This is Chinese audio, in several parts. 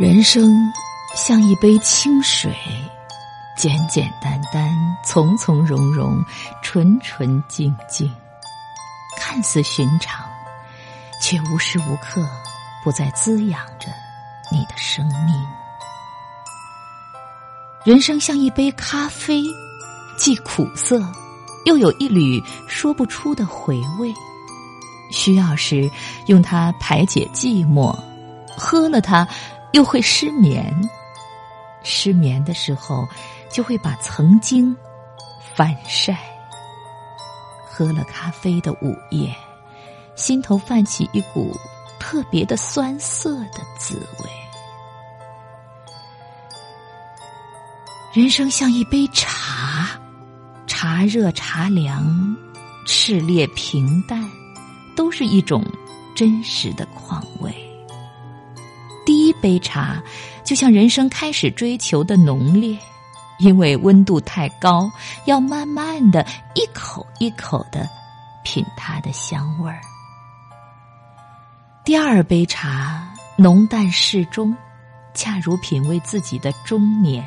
人生像一杯清水，简简单单，从从容容，纯纯净净，看似寻常，却无时无刻不在滋养着你的生命。人生像一杯咖啡，既苦涩，又有一缕说不出的回味。需要时用它排解寂寞，喝了它。又会失眠，失眠的时候就会把曾经反晒。喝了咖啡的午夜，心头泛起一股特别的酸涩的滋味。人生像一杯茶，茶热茶凉，炽烈平淡，都是一种真实的况味。杯茶，就像人生开始追求的浓烈，因为温度太高，要慢慢的一口一口的品它的香味儿。第二杯茶，浓淡适中，恰如品味自己的中年，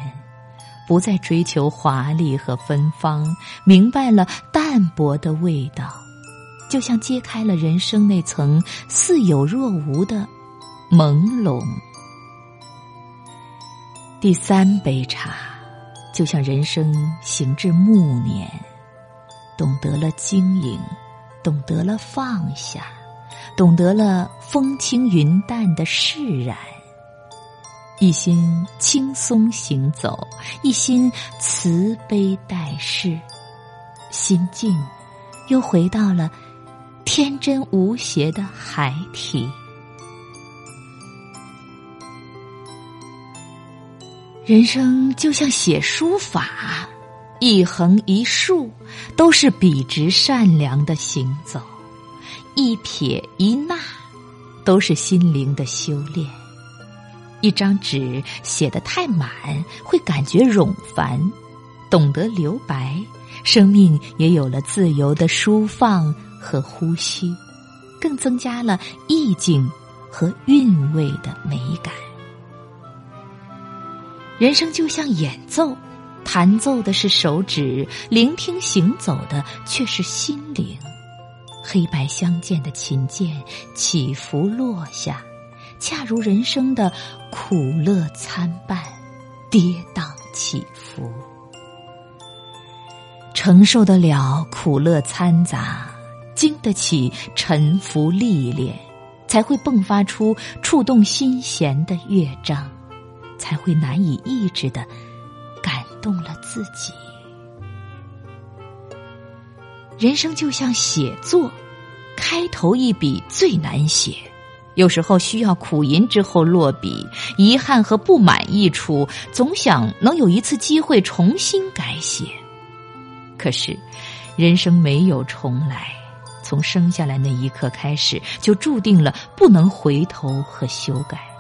不再追求华丽和芬芳，明白了淡泊的味道，就像揭开了人生那层似有若无的。朦胧。第三杯茶，就像人生行至暮年，懂得了经营，懂得了放下，懂得了风轻云淡的释然，一心轻松行走，一心慈悲待世，心境又回到了天真无邪的孩提。人生就像写书法，一横一竖都是笔直善良的行走，一撇一捺都是心灵的修炼。一张纸写得太满，会感觉冗繁；懂得留白，生命也有了自由的舒放和呼吸，更增加了意境和韵味的美感。人生就像演奏，弹奏的是手指，聆听行走的却是心灵。黑白相间的琴键起伏落下，恰如人生的苦乐参半，跌宕起伏。承受得了苦乐掺杂，经得起沉浮历练，才会迸发出触动心弦的乐章。才会难以抑制的感动了自己。人生就像写作，开头一笔最难写，有时候需要苦吟之后落笔，遗憾和不满意处，总想能有一次机会重新改写。可是，人生没有重来，从生下来那一刻开始，就注定了不能回头和修改。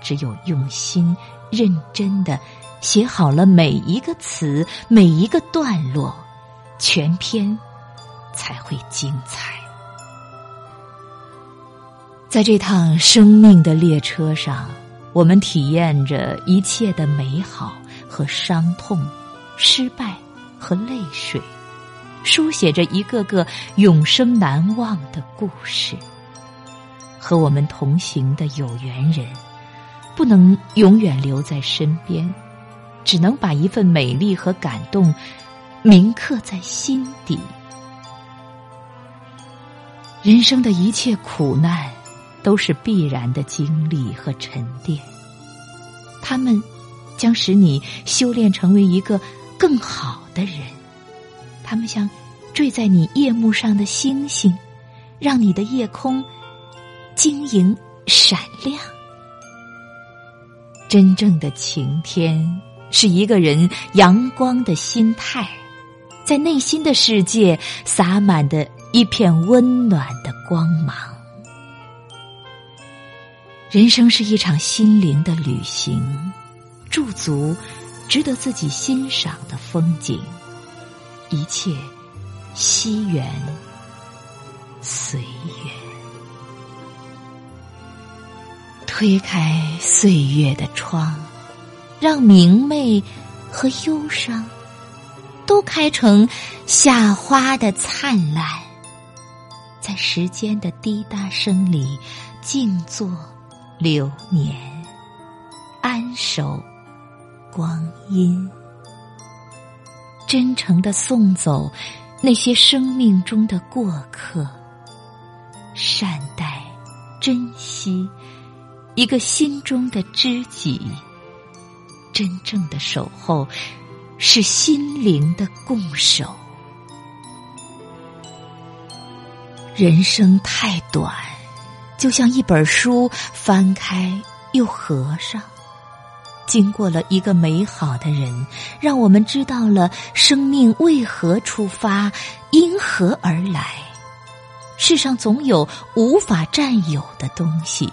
只有用心、认真的写好了每一个词、每一个段落，全篇才会精彩。在这趟生命的列车上，我们体验着一切的美好和伤痛、失败和泪水，书写着一个个永生难忘的故事。和我们同行的有缘人。不能永远留在身边，只能把一份美丽和感动铭刻在心底。人生的一切苦难都是必然的经历和沉淀，他们将使你修炼成为一个更好的人。他们像坠在你夜幕上的星星，让你的夜空晶莹闪亮。真正的晴天是一个人阳光的心态，在内心的世界洒满的一片温暖的光芒。人生是一场心灵的旅行，驻足值得自己欣赏的风景，一切惜缘随缘。推开岁月的窗，让明媚和忧伤都开成夏花的灿烂，在时间的滴答声里静坐流年，安守光阴，真诚的送走那些生命中的过客，善待。珍惜一个心中的知己，真正的守候是心灵的共守。人生太短，就像一本书，翻开又合上。经过了一个美好的人，让我们知道了生命为何出发，因何而来。世上总有无法占有的东西，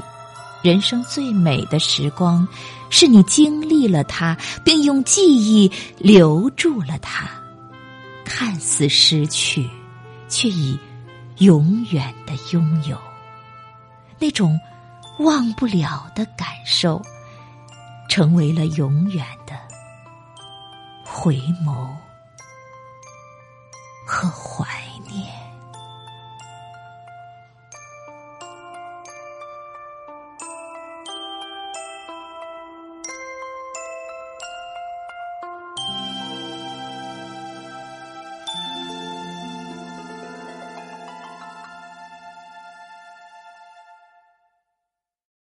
人生最美的时光，是你经历了它，并用记忆留住了它。看似失去，却已永远的拥有。那种忘不了的感受，成为了永远的回眸和怀。